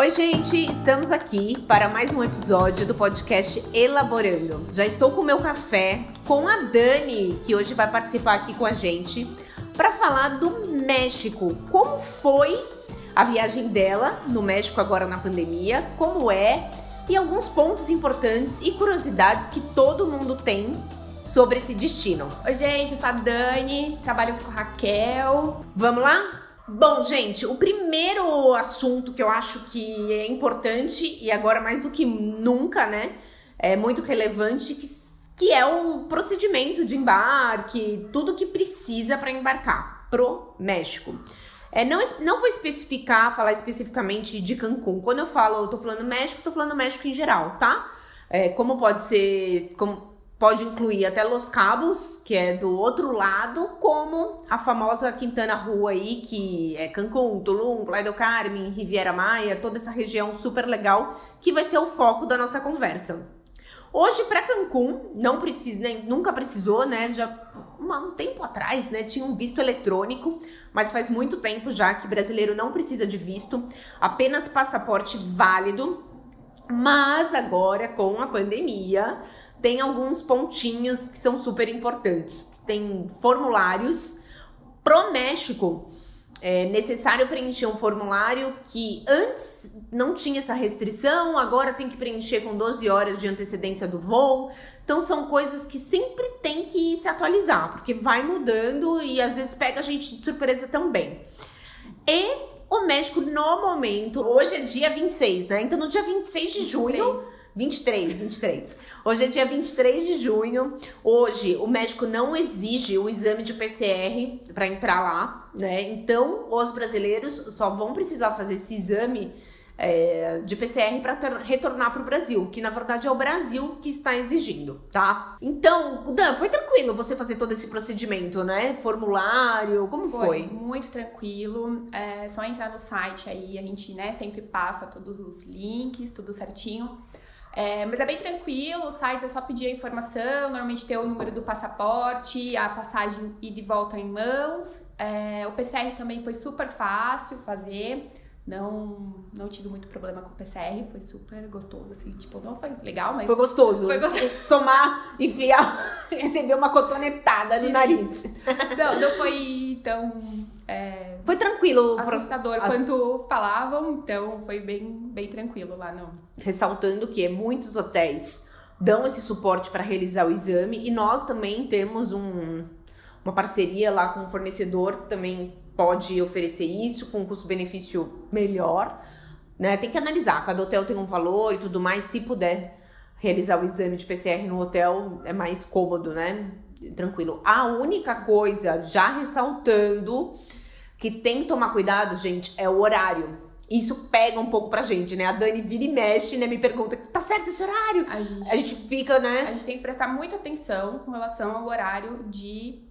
Oi, gente, estamos aqui para mais um episódio do podcast Elaborando. Já estou com o meu café com a Dani, que hoje vai participar aqui com a gente para falar do México. Como foi a viagem dela no México agora na pandemia? Como é? E alguns pontos importantes e curiosidades que todo mundo tem sobre esse destino. Oi, gente, eu sou a Dani, trabalho com a Raquel. Vamos lá? Bom, gente, o primeiro assunto que eu acho que é importante e agora mais do que nunca, né? É muito relevante que, que é o procedimento de embarque, tudo que precisa para embarcar pro México. É, não, não vou especificar, falar especificamente de Cancún. Quando eu falo, eu tô falando México, tô falando México em geral, tá? É, como pode ser, como pode incluir até Los Cabos, que é do outro lado, como a famosa Quintana Rua aí, que é Cancún, Tulum, Playa del Carmen, Riviera Maia, toda essa região super legal, que vai ser o foco da nossa conversa. Hoje, para Cancún, não precisa, nem, nunca precisou, né? Já um tempo atrás, né? Tinha um visto eletrônico, mas faz muito tempo já que brasileiro não precisa de visto, apenas passaporte válido. Mas agora, com a pandemia, tem alguns pontinhos que são super importantes. Tem formulários pro México. É necessário preencher um formulário que antes não tinha essa restrição, agora tem que preencher com 12 horas de antecedência do voo. Então são coisas que sempre tem que se atualizar, porque vai mudando e às vezes pega a gente de surpresa também. E o México, no momento, hoje é dia 26, né? Então no dia 26 de junho. 23 23, 23. Hoje é dia 23 de junho. Hoje o médico não exige o exame de PCR para entrar lá, né? Então os brasileiros só vão precisar fazer esse exame é, de PCR para retornar para o Brasil, que na verdade é o Brasil que está exigindo, tá? Então, Dan, foi tranquilo você fazer todo esse procedimento, né? Formulário, como foi? Foi muito tranquilo. É só entrar no site aí, a gente, né, sempre passa todos os links, tudo certinho. É, mas é bem tranquilo, os sites é só pedir a informação, normalmente ter o número do passaporte, a passagem e de volta em mãos. É, o PCR também foi super fácil fazer. Não, não tive muito problema com o PCR, foi super gostoso, assim, tipo, não foi legal, mas... Foi gostoso. Foi gostoso. Tomar, enfiar, receber uma cotonetada Sim. no nariz. Não, não foi tão... É, foi tranquilo. Assustador pro... quanto falavam, então foi bem, bem tranquilo lá no... Ressaltando que muitos hotéis dão esse suporte para realizar o exame e nós também temos um, uma parceria lá com um fornecedor que também pode oferecer isso com um custo-benefício melhor. Né? Tem que analisar, cada hotel tem um valor e tudo mais. Se puder realizar o exame de PCR no hotel, é mais cômodo, né? Tranquilo. A única coisa, já ressaltando, que tem que tomar cuidado, gente, é o horário. Isso pega um pouco pra gente, né? A Dani vira e mexe, né? Me pergunta, tá certo esse horário? A gente, a gente fica, né? A gente tem que prestar muita atenção com relação ao horário de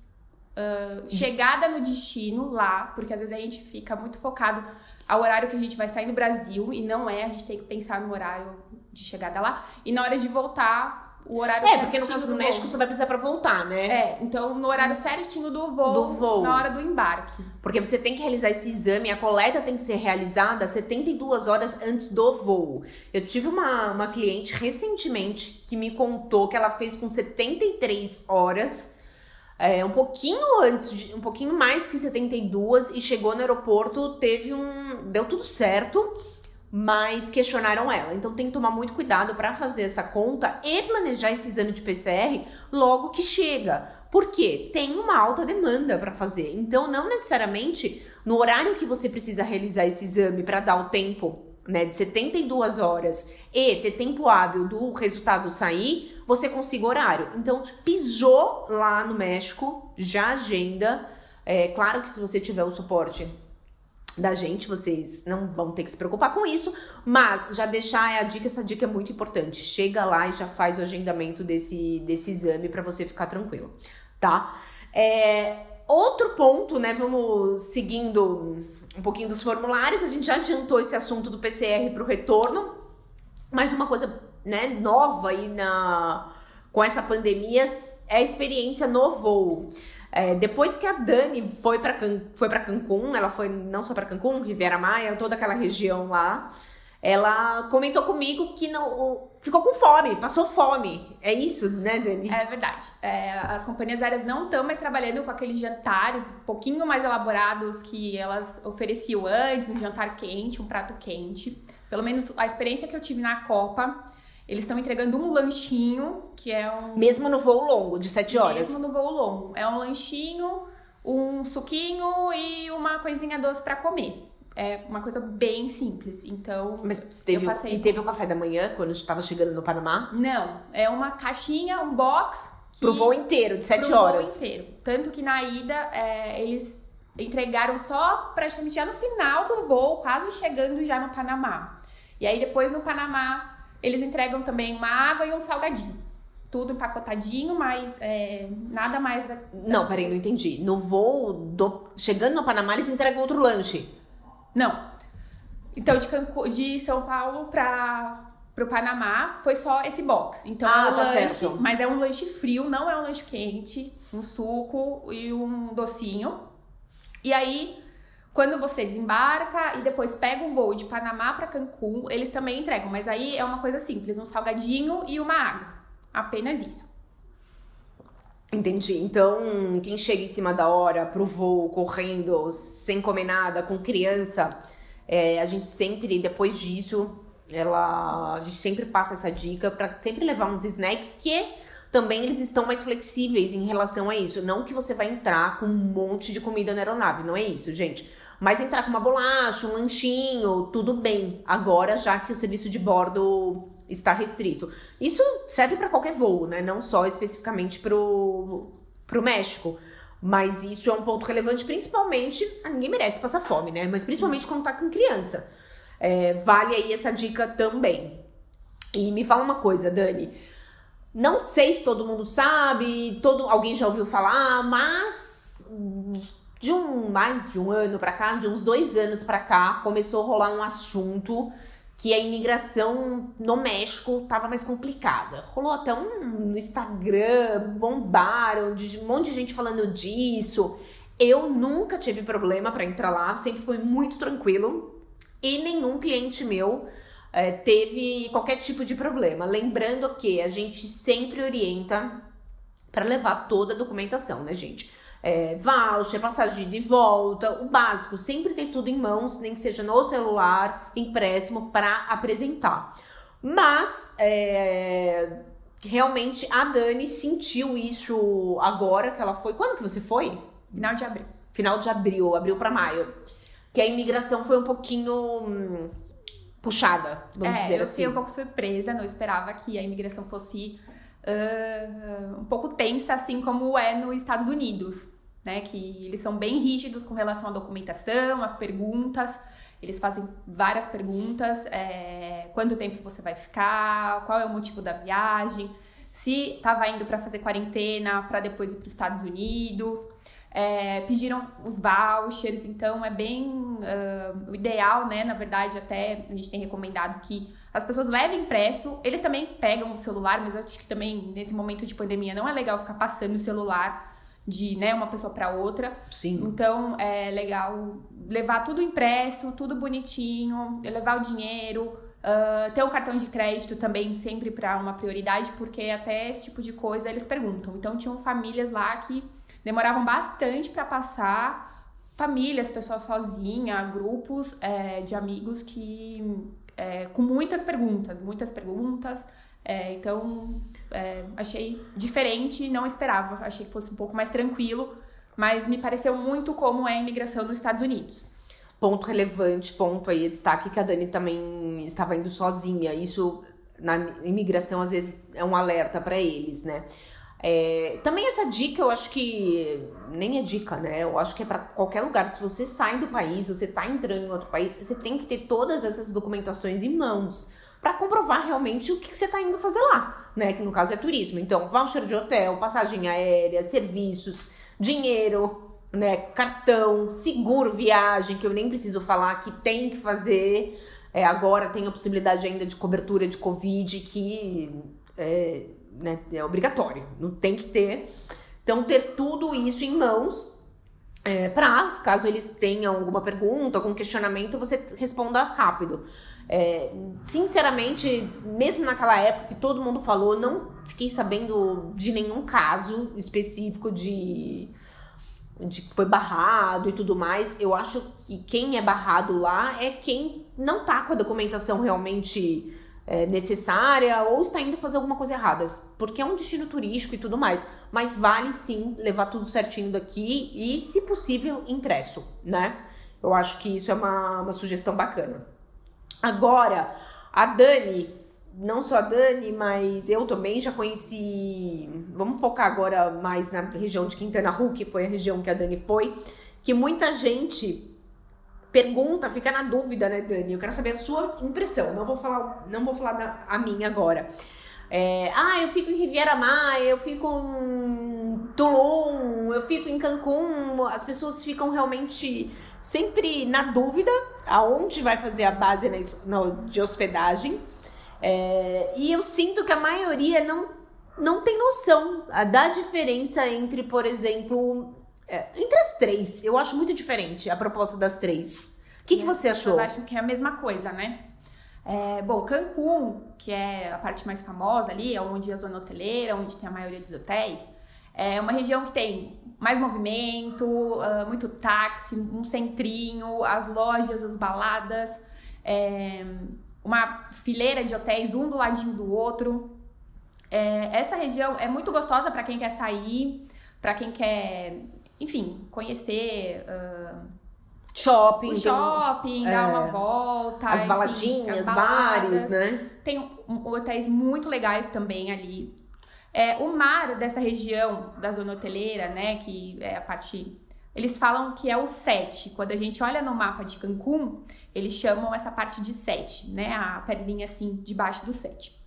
uh, chegada no destino lá, porque às vezes a gente fica muito focado ao horário que a gente vai sair no Brasil e não é, a gente tem que pensar no horário de chegada lá. E na hora de voltar, o horário É, porque no caso do, do México você vai precisar para voltar, né? É, então no horário certinho do voo, do voo, na hora do embarque. Porque você tem que realizar esse exame, a coleta tem que ser realizada 72 horas antes do voo. Eu tive uma, uma cliente recentemente que me contou que ela fez com 73 horas é, um pouquinho antes, de, um pouquinho mais que 72 e chegou no aeroporto, teve um. deu tudo certo, mas questionaram ela. Então tem que tomar muito cuidado para fazer essa conta e planejar esse exame de PCR logo que chega. Porque tem uma alta demanda para fazer. Então, não necessariamente no horário que você precisa realizar esse exame para dar o tempo né, de 72 horas e ter tempo hábil do resultado sair, você consiga horário. Então, pisou lá no México, já agenda. É claro que se você tiver o suporte da gente, vocês não vão ter que se preocupar com isso, mas já deixar a dica, essa dica é muito importante. Chega lá e já faz o agendamento desse, desse exame para você ficar tranquilo, tá? É, outro ponto, né? Vamos seguindo um pouquinho dos formulários. A gente já adiantou esse assunto do PCR para o retorno, mas uma coisa né, nova aí na, com essa pandemia é a experiência no voo. É, depois que a Dani foi para foi para Cancún, ela foi não só para Cancún, Riviera Maia, toda aquela região lá. Ela comentou comigo que não ficou com fome, passou fome. É isso, né, Dani? É verdade. É, as companhias aéreas não estão mais trabalhando com aqueles jantares um pouquinho mais elaborados que elas ofereciam antes, um jantar quente, um prato quente. Pelo menos a experiência que eu tive na Copa, eles estão entregando um lanchinho, que é um. Mesmo no voo longo, de 7 horas. Mesmo no voo longo. É um lanchinho, um suquinho e uma coisinha doce para comer. É uma coisa bem simples. Então. Mas teve, passei... E teve o café da manhã quando estava chegando no Panamá? Não. É uma caixinha, um box. Que... Pro voo inteiro, de 7 horas. Pro voo inteiro. Tanto que na ida, é, eles entregaram só praticamente já no final do voo, quase chegando já no Panamá. E aí depois no Panamá, eles entregam também uma água e um salgadinho tudo empacotadinho, mas é, nada mais da, da Não, peraí, não entendi. No voo, do, chegando no Panamá, eles entregam outro lanche. Não. Então, de, de São Paulo para o Panamá, foi só esse box. Então, ah, é um tá lanche, certo. mas é um lanche frio, não é um lanche quente. Um suco e um docinho. E aí, quando você desembarca e depois pega o voo de Panamá para Cancún, eles também entregam. Mas aí é uma coisa simples, um salgadinho e uma água. Apenas isso. Entendi. Então, quem chega em cima da hora pro voo, correndo, sem comer nada, com criança, é, a gente sempre, depois disso, ela, a gente sempre passa essa dica para sempre levar uns snacks que também eles estão mais flexíveis em relação a isso. Não que você vai entrar com um monte de comida na aeronave, não é isso, gente. Mas entrar com uma bolacha, um lanchinho, tudo bem. Agora, já que o serviço de bordo está restrito. Isso serve para qualquer voo, né? Não só especificamente pro, pro México. Mas isso é um ponto relevante, principalmente. Ah, ninguém merece passar fome, né? Mas principalmente quando tá com criança. É, vale aí essa dica também. E me fala uma coisa, Dani. Não sei se todo mundo sabe, todo alguém já ouviu falar, mas de um mais de um ano para cá, de uns dois anos para cá, começou a rolar um assunto que a imigração no México estava mais complicada. Rolou até um no Instagram, bombaram, um monte de gente falando disso. Eu nunca tive problema para entrar lá, sempre foi muito tranquilo. E nenhum cliente meu é, teve qualquer tipo de problema. Lembrando que a gente sempre orienta para levar toda a documentação, né, gente? É, voucher, passagem de volta, o básico, sempre tem tudo em mãos, nem que seja no celular, empréstimo para apresentar. Mas é, realmente a Dani sentiu isso agora que ela foi. Quando que você foi? Final de abril. Final de abril, abril para maio. Que a imigração foi um pouquinho hum, puxada, vamos é, dizer eu assim. fiquei um pouco surpresa, não esperava que a imigração fosse uh, um pouco tensa, assim como é nos Estados Unidos, né? Que eles são bem rígidos com relação à documentação, às perguntas. Eles fazem várias perguntas: é, quanto tempo você vai ficar, qual é o motivo da viagem, se estava indo para fazer quarentena para depois ir para os Estados Unidos. É, pediram os vouchers, então é bem uh, o ideal, né? Na verdade, até a gente tem recomendado que as pessoas levem impresso. Eles também pegam o celular, mas acho que também nesse momento de pandemia não é legal ficar passando o celular de né, uma pessoa para outra. Sim. Então é legal levar tudo impresso, tudo bonitinho, levar o dinheiro. Uh, ter um cartão de crédito também sempre para uma prioridade, porque até esse tipo de coisa eles perguntam. Então tinham famílias lá que demoravam bastante para passar famílias, pessoas sozinhas, grupos é, de amigos que é, com muitas perguntas, muitas perguntas. É, então é, achei diferente, não esperava, achei que fosse um pouco mais tranquilo, mas me pareceu muito como é a imigração nos Estados Unidos. Ponto relevante, ponto aí, destaque que a Dani também estava indo sozinha. Isso na imigração às vezes é um alerta para eles, né? É, também essa dica eu acho que nem é dica, né? Eu acho que é para qualquer lugar. Se você sai do país, você tá entrando em outro país, você tem que ter todas essas documentações em mãos para comprovar realmente o que, que você tá indo fazer lá, né? Que no caso é turismo. Então, voucher de hotel, passagem aérea, serviços, dinheiro, né? Cartão, seguro viagem, que eu nem preciso falar que tem que fazer. É, agora tem a possibilidade ainda de cobertura de Covid que é, né, é obrigatório, não tem que ter. Então, ter tudo isso em mãos É, para caso eles tenham alguma pergunta, algum questionamento, você responda rápido. É, sinceramente, mesmo naquela época que todo mundo falou, não fiquei sabendo de nenhum caso específico de, de que foi barrado e tudo mais. Eu acho que quem é barrado lá é quem não tá com a documentação realmente é, necessária ou está indo fazer alguma coisa errada. Porque é um destino turístico e tudo mais. Mas vale sim levar tudo certinho daqui e, se possível, impresso, né? Eu acho que isso é uma, uma sugestão bacana. Agora, a Dani, não só a Dani, mas eu também já conheci. Vamos focar agora mais na região de Quintana Roo, que foi a região que a Dani foi, que muita gente pergunta, fica na dúvida, né, Dani? Eu quero saber a sua impressão. Não vou falar, não vou falar da, a minha agora. É, ah, eu fico em Riviera Maia, eu fico em Tulum, eu fico em Cancún. As pessoas ficam realmente sempre na dúvida aonde vai fazer a base na, na de hospedagem. É, e eu sinto que a maioria não, não tem noção da diferença entre, por exemplo, é, entre as três. Eu acho muito diferente a proposta das três. O que, que você achou? Eu acho que é a mesma coisa, né? É, bom, Cancún, que é a parte mais famosa ali, é onde a zona hoteleira, onde tem a maioria dos hotéis, é uma região que tem mais movimento, uh, muito táxi, um centrinho, as lojas, as baladas, é, uma fileira de hotéis, um do ladinho do outro. É, essa região é muito gostosa para quem quer sair, para quem quer, enfim, conhecer. Uh, shopping, o shopping, dar é, uma volta. As enfim, baladinhas, as bares, né? Tem hotéis muito legais também ali. É, o mar dessa região da zona hoteleira, né, que é a parte. Eles falam que é o 7. Quando a gente olha no mapa de Cancún, eles chamam essa parte de 7, né? A perninha assim debaixo do 7.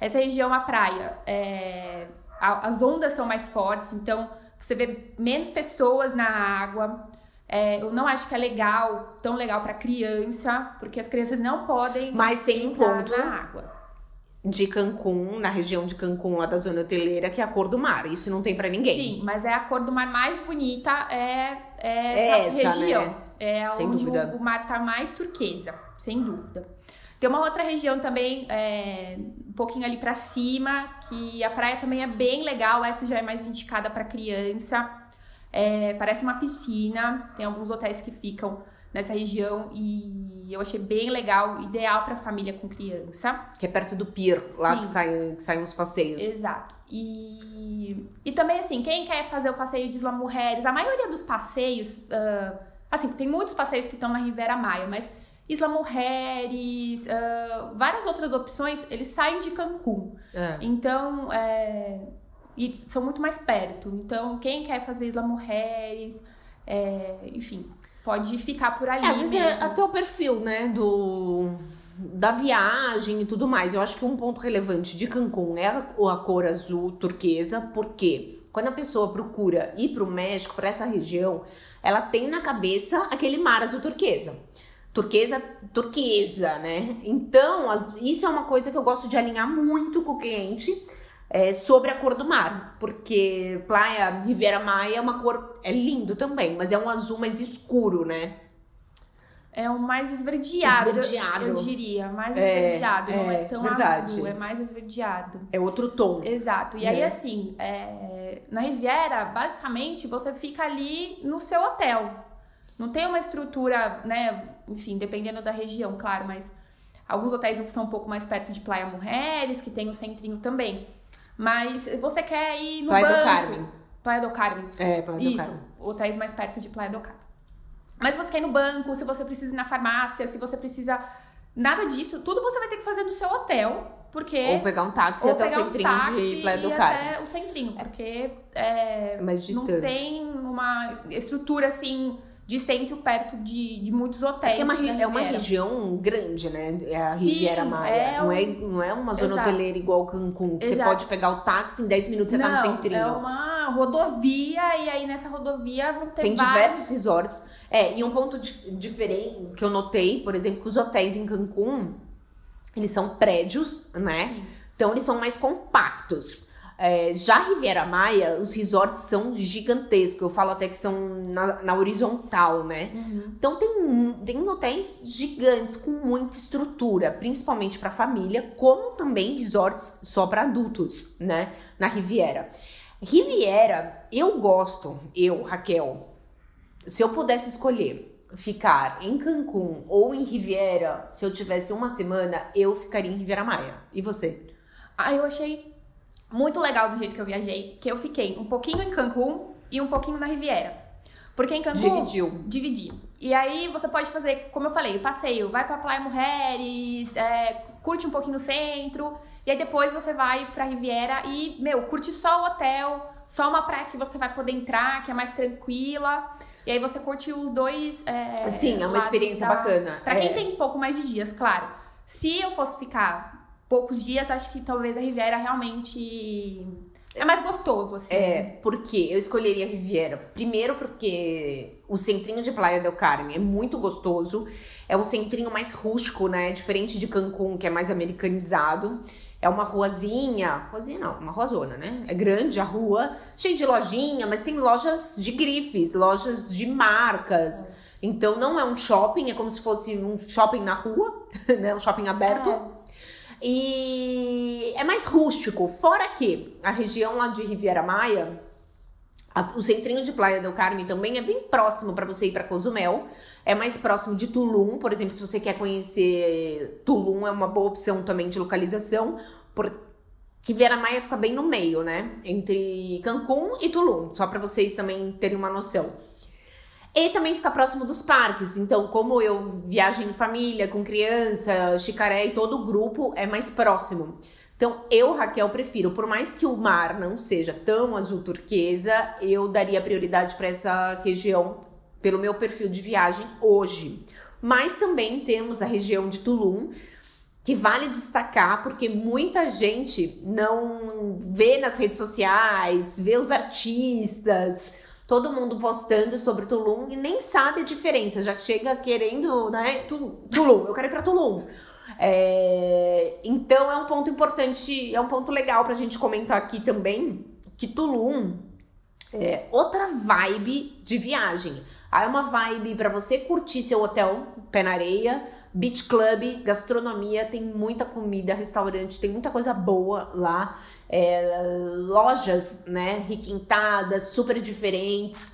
Essa região, a praia, é, as ondas são mais fortes, então você vê menos pessoas na água. É, eu não acho que é legal, tão legal para criança, porque as crianças não podem. Mas tem um ponto. Na água de Cancún, na região de Cancún, lá da zona hoteleira, que é a cor do mar. Isso não tem para ninguém. Sim, mas é a cor do mar mais bonita, é, é essa, essa região. Né? É sem onde dúvida. O, o, mar tá mais turquesa, sem dúvida. Tem uma outra região também, é, um pouquinho ali para cima, que a praia também é bem legal. Essa já é mais indicada para criança. É, parece uma piscina. Tem alguns hotéis que ficam nessa região e eu achei bem legal, ideal para família com criança. Que é perto do pier, lá que saem, que saem os passeios. Exato. E, e também, assim, quem quer fazer o passeio de Isla Mujeres, a maioria dos passeios, uh, assim, tem muitos passeios que estão na Rivera Maia, mas Isla Mujeres, uh, várias outras opções, eles saem de Cancún. É. Então, é, e são muito mais perto. Então, quem quer fazer Isla Mujeres, é, enfim, pode ficar por ali. É, às vezes é até o perfil, né, do da viagem e tudo mais. Eu acho que um ponto relevante de Cancún é a, a cor azul turquesa, porque quando a pessoa procura ir para o México, para essa região, ela tem na cabeça aquele mar azul turquesa. Turquesa, turquesa, né? Então, as, isso é uma coisa que eu gosto de alinhar muito com o cliente é, sobre a cor do mar, porque Praia Riviera Maia é uma cor é lindo também, mas é um azul mais escuro, né? É um mais esverdeado, esverdeado. eu diria, mais é, esverdeado, é, não é tão verdade. azul, é mais esverdeado. É outro tom. Exato. E aí né? assim, é, na Riviera, basicamente você fica ali no seu hotel. Não tem uma estrutura, né, enfim, dependendo da região, claro, mas alguns hotéis são um pouco mais perto de Playa Mujeres, que tem o centrinho também. Mas você quer ir no Praia banco. do Carmen. Praia do Carmen. É, Praia do Isso, Carmen. hotéis mais perto de Praia do Carmen. Mas você quer ir no banco, se você precisa ir na farmácia, se você precisa. Nada disso, tudo você vai ter que fazer no seu hotel. Porque. Ou pegar um táxi até o centrinho um de Praia do Carmen. Até o centrinho, porque é, é mais distante. não tem uma estrutura assim de centro perto de, de muitos hotéis. É, uma, é uma região grande, né? É a Sim, Riviera Maia. É não, é, não é uma zona Exato. hoteleira igual Cancún, que Exato. você pode pegar o táxi em 10 minutos você não, tá no centrinho. É uma rodovia, e aí nessa rodovia vão ter Tem vários... diversos resorts. É, e um ponto diferente que eu notei, por exemplo, que os hotéis em Cancún, eles são prédios, né? Sim. Então eles são mais compactos. É, já Riviera Maia, os resorts são gigantescos. Eu falo até que são na, na horizontal, né? Uhum. Então tem, tem hotéis gigantes com muita estrutura, principalmente para família, como também resorts só para adultos, né? Na Riviera. Riviera, eu gosto, eu, Raquel, se eu pudesse escolher ficar em Cancún ou em Riviera, se eu tivesse uma semana, eu ficaria em Riviera Maia. E você? Ah, eu achei muito legal do jeito que eu viajei, que eu fiquei um pouquinho em Cancún e um pouquinho na Riviera. Porque em Cancún. Dividiu. Dividi. E aí você pode fazer, como eu falei, o passeio, vai pra Praia Mujeres, é, curte um pouquinho no centro, e aí depois você vai pra Riviera e, meu, curte só o hotel, só uma praia que você vai poder entrar, que é mais tranquila. E aí você curte os dois. É, Sim, é uma experiência da... bacana. Pra quem é. tem um pouco mais de dias, claro. Se eu fosse ficar poucos dias, acho que talvez a Riviera realmente é mais gostoso, assim. É, porque eu escolheria a Riviera. Primeiro porque o centrinho de Playa del Carmen é muito gostoso. É um centrinho mais rústico, né? Diferente de Cancún, que é mais americanizado. É uma ruazinha, ruazinha não, uma ruazona, né? É grande a rua, cheia de lojinha, mas tem lojas de grifes, lojas de marcas. É. Então não é um shopping, é como se fosse um shopping na rua, né? Um shopping aberto. É. E é mais rústico. Fora que a região lá de Riviera Maia, a, o centrinho de Playa del Carmen também é bem próximo para você ir para Cozumel. É mais próximo de Tulum, por exemplo, se você quer conhecer Tulum, é uma boa opção também de localização, porque Riviera Maia fica bem no meio, né? Entre Cancún e Tulum, só para vocês também terem uma noção. E também fica próximo dos parques. Então, como eu viajo em família, com criança, chicaré e todo o grupo, é mais próximo. Então, eu, Raquel, prefiro, por mais que o mar não seja tão azul turquesa, eu daria prioridade para essa região pelo meu perfil de viagem hoje. Mas também temos a região de Tulum, que vale destacar porque muita gente não vê nas redes sociais, vê os artistas, todo mundo postando sobre Tulum e nem sabe a diferença, já chega querendo, né? Tulum, Tulum eu quero ir para Tulum. É, então é um ponto importante, é um ponto legal pra gente comentar aqui também que Tulum é outra vibe de viagem. Aí é uma vibe para você curtir seu hotel pé na areia, beach club, gastronomia, tem muita comida, restaurante, tem muita coisa boa lá é, lojas, né, requintadas, super diferentes,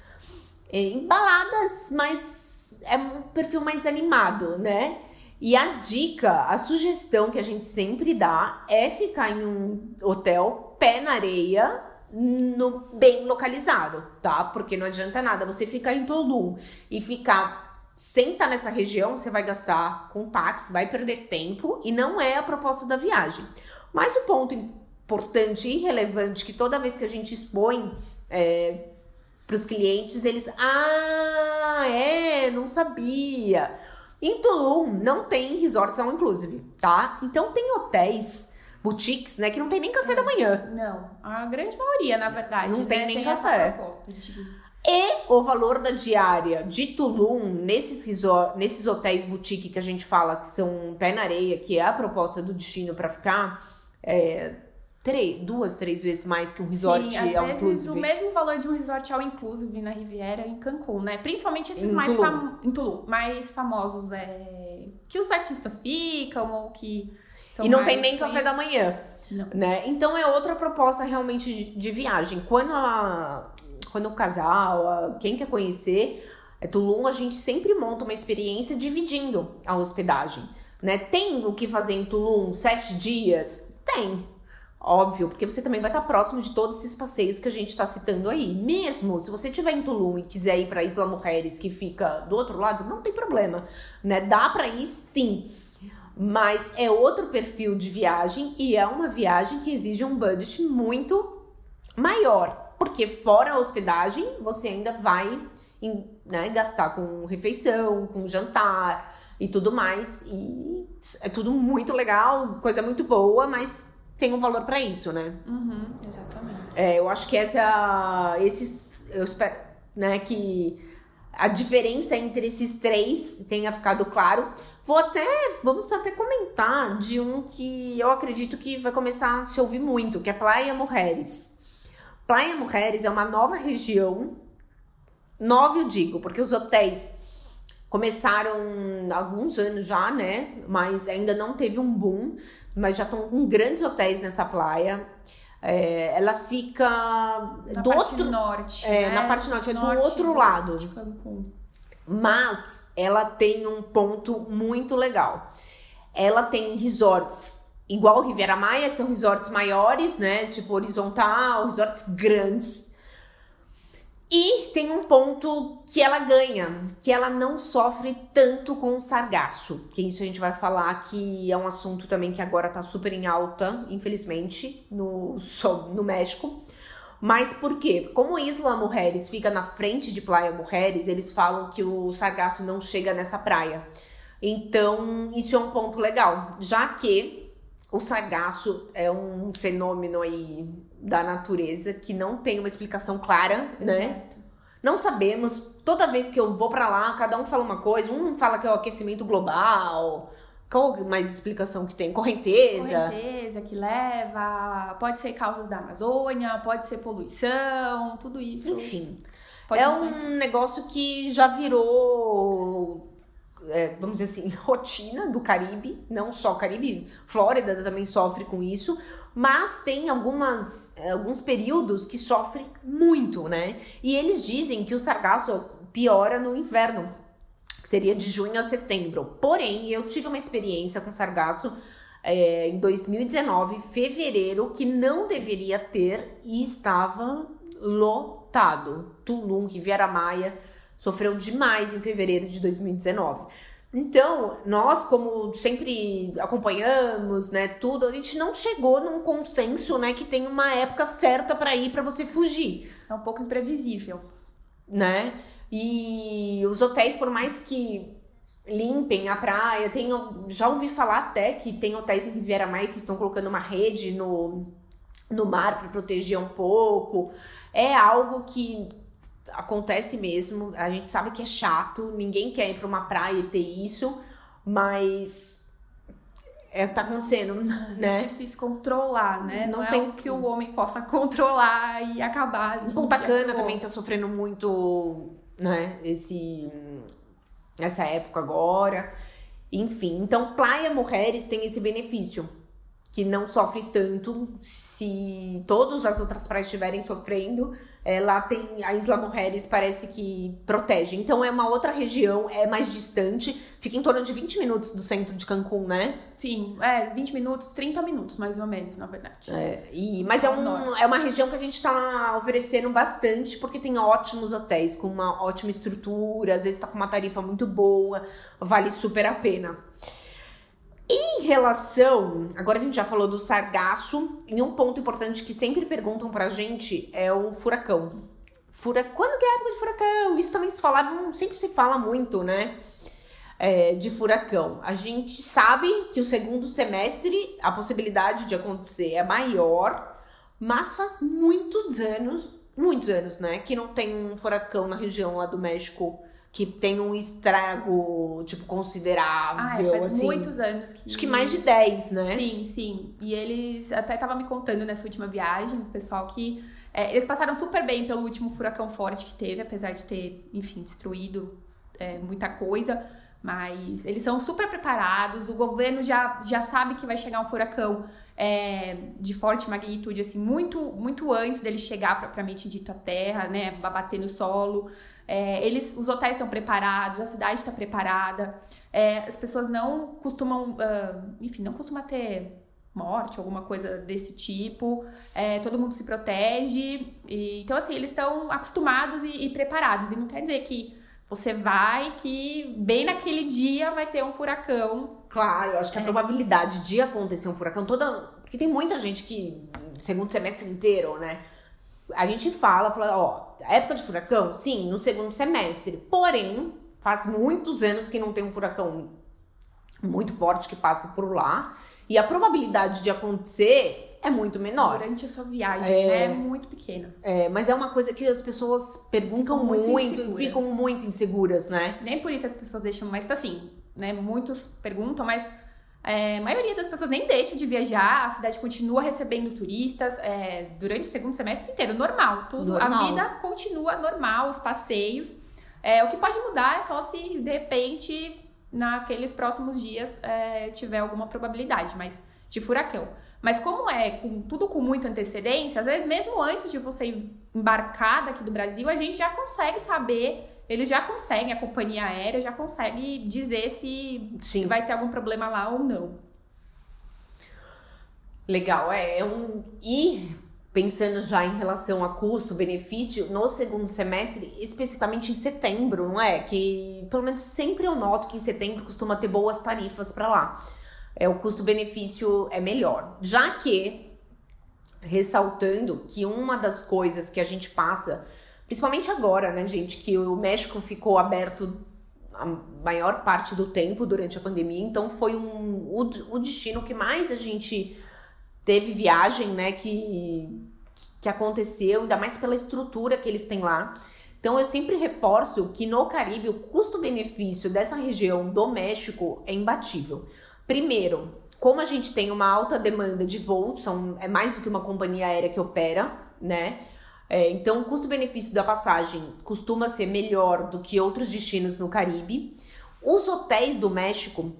é, embaladas, mas é um perfil mais animado, né? E a dica, a sugestão que a gente sempre dá é ficar em um hotel pé na areia, no, bem localizado, tá? Porque não adianta nada você ficar em Tulum e ficar sem estar nessa região, você vai gastar com táxi, vai perder tempo e não é a proposta da viagem. Mas o ponto importante e relevante que toda vez que a gente expõe é, para os clientes, eles. Ah, é, não sabia. Em Tulum não tem resorts all inclusive, tá? Então tem hotéis, boutiques, né, que não tem nem café da manhã. Não, a grande maioria, na verdade. Não né, tem nem tem café. E o valor da diária de Tulum, nesses, resort, nesses hotéis boutique que a gente fala que são pé na areia, que é a proposta do destino para ficar, é, três, duas, três vezes mais que um resort Sim, às all vezes inclusive. o mesmo valor de um resort all inclusive na Riviera em Cancún, né? Principalmente esses em mais fam... em Tulum, mais famosos é que os artistas ficam ou que e não tem nem café da manhã, não. né? Então é outra proposta realmente de, de viagem. Quando a quando o casal, a, quem quer conhecer é Tulum, a gente sempre monta uma experiência dividindo a hospedagem, né? Tem o que fazer em Tulum sete dias? Tem. Óbvio, porque você também vai estar próximo de todos esses passeios que a gente está citando aí. Mesmo se você estiver em Tulum e quiser ir para Isla Mujeres, que fica do outro lado, não tem problema, né? Dá para ir sim. Mas é outro perfil de viagem e é uma viagem que exige um budget muito maior. Porque fora a hospedagem, você ainda vai né, gastar com refeição, com jantar e tudo mais. E é tudo muito legal, coisa muito boa, mas tem um valor para isso, né? Uhum, exatamente. É, eu acho que essa, esses, eu espero, né, que a diferença entre esses três tenha ficado claro. Vou até, vamos até comentar de um que eu acredito que vai começar a se ouvir muito, que é Playa Mujeres. Playa Mujeres é uma nova região, nova eu digo, porque os hotéis começaram há alguns anos já, né? Mas ainda não teve um boom, mas já estão com grandes hotéis nessa praia. É, ela fica Na do parte outro norte. é, né? na parte norte, é do Norte outro lado. De Cancún. Mas ela tem um ponto muito legal. Ela tem resorts igual o Riviera Maia, que são resorts maiores, né? Tipo horizontal, resorts grandes. E tem um ponto que ela ganha, que ela não sofre tanto com o sargaço. Que isso a gente vai falar que é um assunto também que agora tá super em alta, infelizmente, no, no México. Mas por quê? Como Isla Mujeres fica na frente de Playa Mujeres, eles falam que o sargaço não chega nessa praia. Então, isso é um ponto legal, já que o sargaço é um fenômeno aí da natureza que não tem uma explicação clara, né? Exato. Não sabemos. Toda vez que eu vou pra lá, cada um fala uma coisa. Um fala que é o aquecimento global. Qual mais explicação que tem? Correnteza. Correnteza que leva, pode ser causas da Amazônia, pode ser poluição, tudo isso. Enfim. Pode é um negócio que já virou, é, vamos dizer assim, rotina do Caribe. Não só o Caribe, Flórida também sofre com isso. Mas tem algumas, é, alguns períodos que sofrem muito, né? E eles dizem que o sargaço piora no inverno, que seria de junho a setembro. Porém, eu tive uma experiência com sargaço é, em 2019, fevereiro, que não deveria ter e estava lotado. Tulum, Riviera Maia, sofreu demais em fevereiro de 2019. Então, nós, como sempre acompanhamos, né, tudo, a gente não chegou num consenso, né, que tem uma época certa para ir para você fugir É um pouco imprevisível. né? E os hotéis, por mais que limpem a praia, tem, já ouvi falar até que tem hotéis em Riviera Maia que estão colocando uma rede no, no mar para proteger um pouco. É algo que acontece mesmo. A gente sabe que é chato, ninguém quer ir para uma praia e ter isso, mas é o que tá acontecendo, É né? difícil controlar, né? Não Não, é tem- algo que o homem possa controlar e acabar. Punta dia Cana também tá sofrendo muito, né, esse essa época agora. Enfim, então Playa Mujeres tem esse benefício que não sofre tanto se todas as outras praias estiverem sofrendo. é, lá tem a Isla Mujeres parece que protege. Então é uma outra região, é mais distante, fica em torno de 20 minutos do centro de Cancún, né? Sim, é 20 minutos, 30 minutos, mais ou menos, na verdade. É, e, mas é, um, é uma região que a gente tá oferecendo bastante, porque tem ótimos hotéis com uma ótima estrutura, às vezes tá com uma tarifa muito boa, vale super a pena. Relação, agora a gente já falou do sargaço, e um ponto importante que sempre perguntam pra gente é o furacão. Fura... Quando que é a época de furacão? Isso também se falava, sempre se fala muito, né? é, de furacão. A gente sabe que o segundo semestre a possibilidade de acontecer é maior, mas faz muitos anos, muitos anos, né, que não tem um furacão na região lá do México que tem um estrago, tipo, Ah, considerável, faz assim. muitos anos que. Acho que mais de 10, né? Sim, sim. E eles até estavam me contando nessa última viagem, pessoal que. é, eles passaram super bem pelo último furacão forte que teve, apesar de ter, enfim, destruído é, muita coisa. Mas eles são super preparados, o governo já, já sabe que vai chegar um furacão é, de forte magnitude, assim, muito, muito antes dele chegar propriamente dito à terra, né? Bater no solo. É, eles, os hotéis estão preparados, a cidade está preparada. É, as pessoas não costumam, ah, enfim, não costuma ter morte, alguma coisa desse tipo. É, todo mundo se protege. E, então, assim, eles estão acostumados e, e preparados. E não quer dizer que você vai que bem naquele dia vai ter um furacão. Claro, eu acho É. que a probabilidade de acontecer um furacão toda. Porque tem muita gente que, segundo semestre inteiro, né? A gente fala, fala, ó, época de furacão, sim, no segundo semestre. Porém, faz muitos anos que não tem um furacão muito forte que passa por lá. E a probabilidade de acontecer é muito menor. Durante a sua viagem, é, né? É muito pequena. É, mas é uma coisa que as pessoas perguntam muito, muito ficam muito inseguras, né? Nem por isso as pessoas deixam, mas assim, né? Muitos perguntam, mas é, a maioria das pessoas nem deixa de viajar, a cidade continua recebendo turistas é, durante o segundo semestre inteiro, normal, tudo, normal. a vida continua normal, os passeios. É, o que pode mudar é só se de repente naqueles próximos dias é, tiver alguma probabilidade, mas de furacão. Mas como é com, tudo com muita antecedência, às vezes mesmo antes de você embarcar daqui do Brasil, a gente já consegue saber eles já conseguem, a companhia aérea já consegue dizer se Sim. vai ter algum problema lá ou não. Legal, é, é um. E pensando já em relação a custo-benefício, no segundo semestre, especificamente em setembro, não é? Que pelo menos sempre eu noto que em setembro costuma ter boas tarifas para lá. É, o custo-benefício é melhor. Já que, ressaltando que uma das coisas que a gente passa Principalmente agora, né, gente, que o México ficou aberto a maior parte do tempo durante a pandemia, então foi um, o, o destino que mais a gente teve viagem, né, que, que aconteceu, ainda mais pela estrutura que eles têm lá. Então eu sempre reforço que no Caribe o custo-benefício dessa região do México é imbatível. Primeiro, como a gente tem uma alta demanda de voos, são, é mais do que uma companhia aérea que opera, né? É, então, o custo-benefício da passagem costuma ser melhor do que outros destinos no Caribe. Os hotéis do México,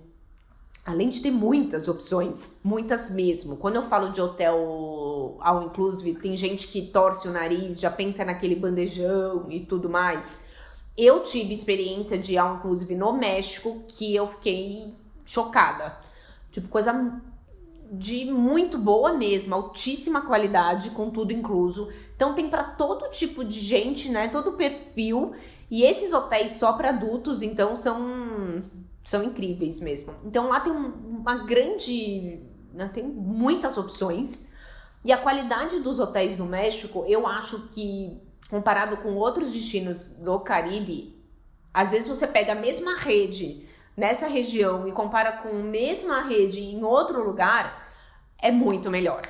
além de ter muitas opções, muitas mesmo. Quando eu falo de hotel all inclusive, tem gente que torce o nariz, já pensa naquele bandejão e tudo mais. Eu tive experiência de all inclusive no México que eu fiquei chocada. Tipo, coisa de muito boa mesmo, altíssima qualidade, com tudo incluso. Então tem para todo tipo de gente, né? Todo perfil. E esses hotéis só para adultos, então são são incríveis mesmo. Então lá tem uma grande, né? tem muitas opções. E a qualidade dos hotéis no México, eu acho que comparado com outros destinos do Caribe, às vezes você pega a mesma rede nessa região e compara com a mesma rede em outro lugar, é muito melhor.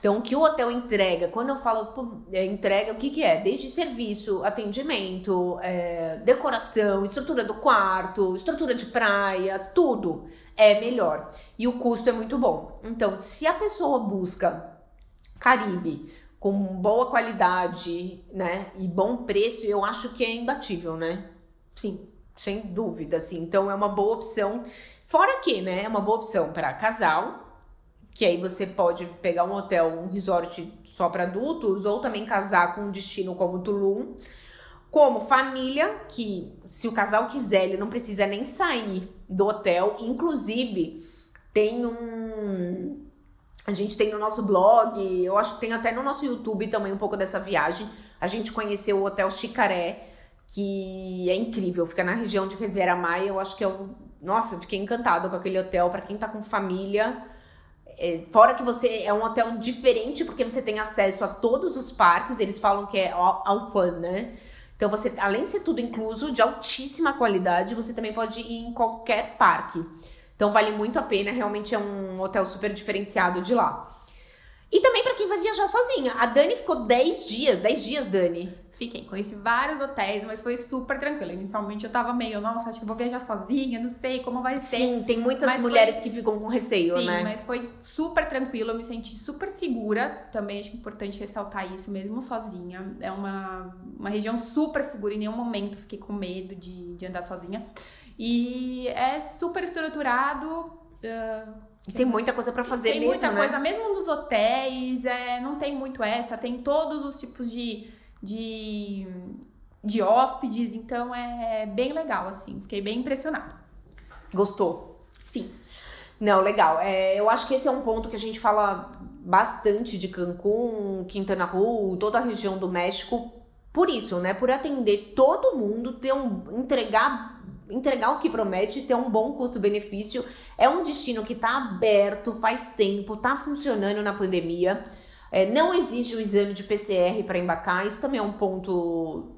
Então, o que o hotel entrega, quando eu falo é, entrega, o que, que é? Desde serviço, atendimento, é, decoração, estrutura do quarto, estrutura de praia, tudo é melhor. E o custo é muito bom. Então, se a pessoa busca Caribe com boa qualidade, né, e bom preço, eu acho que é imbatível, né? Sim, sem dúvida, assim. Então, é uma boa opção. Fora que, né, é uma boa opção para casal, que aí você pode pegar um hotel, um resort só para adultos, ou também casar com um destino como Tulum. Como família, que se o casal quiser, ele não precisa nem sair do hotel. Inclusive, tem um. A gente tem no nosso blog, eu acho que tem até no nosso YouTube também um pouco dessa viagem. A gente conheceu o Hotel Chicaré, que é incrível, fica na região de Riviera Maia. Eu acho que é um. Nossa, eu fiquei encantada com aquele hotel. para quem tá com família, é, fora que você é um hotel diferente porque você tem acesso a todos os parques, eles falam que é all, fun, né? Então você, além de ser tudo incluso, de altíssima qualidade, você também pode ir em qualquer parque. Então vale muito a pena, realmente é um hotel super diferenciado de lá. E também para quem vai viajar sozinha. A Dani ficou 10 dias, 10 dias, Dani. Fiquei, conheci vários hotéis, mas foi super tranquilo. Inicialmente eu tava meio, nossa, acho que vou viajar sozinha, não sei como vai ser. Sim, tem muitas mas mulheres foi... que ficam com receio, Sim, né? Sim, mas foi super tranquilo, eu me senti super segura. Também acho importante ressaltar isso, mesmo sozinha. É uma, uma região super segura, em nenhum momento fiquei com medo de, de andar sozinha. E é super estruturado. Uh, tem muita coisa para fazer tem mesmo, muita né? coisa, mesmo nos hotéis, é, não tem muito essa, tem todos os tipos de de, de hóspedes, então é bem legal, assim, fiquei bem impressionada. Gostou? Sim. Não, legal. É, eu acho que esse é um ponto que a gente fala bastante de Cancún, Quintana Roo, toda a região do México, por isso, né? Por atender todo mundo, ter um entregar entregar o que promete, ter um bom custo-benefício. É um destino que está aberto faz tempo, está funcionando na pandemia. É, não exige o exame de PCR para embarcar, isso também é um ponto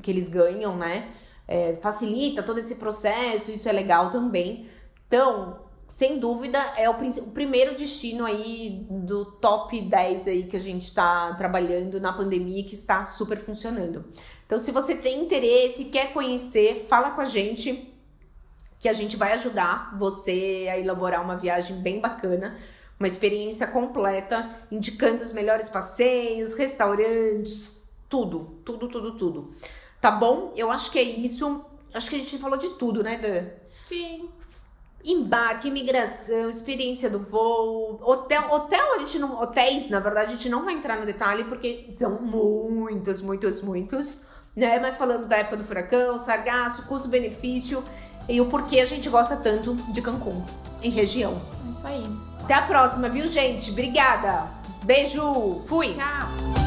que eles ganham, né? É, facilita todo esse processo, isso é legal também. Então, sem dúvida, é o, o, primeiro destino aí do top 10 aí que a gente está trabalhando na pandemia que está super funcionando. Então, se você tem interesse, quer conhecer, fala com a gente que a gente vai ajudar você a elaborar uma viagem bem bacana, uma experiência completa, indicando os melhores passeios, restaurantes, tudo, tudo, tudo, tudo. Tá bom? Eu acho que é isso. Acho que a gente falou de tudo, né, Dan? Sim. Embarque, imigração, experiência do voo, hotel, hotel a gente não, hotéis, na verdade, a gente não vai entrar no detalhe porque são muitos, muitos, muitos, né? Mas falamos da época do furacão, sargaço, custo-benefício e o porquê a gente gosta tanto de Cancún e região. É isso aí. Até a próxima, viu, gente? Obrigada. Beijo. Fui. Tchau.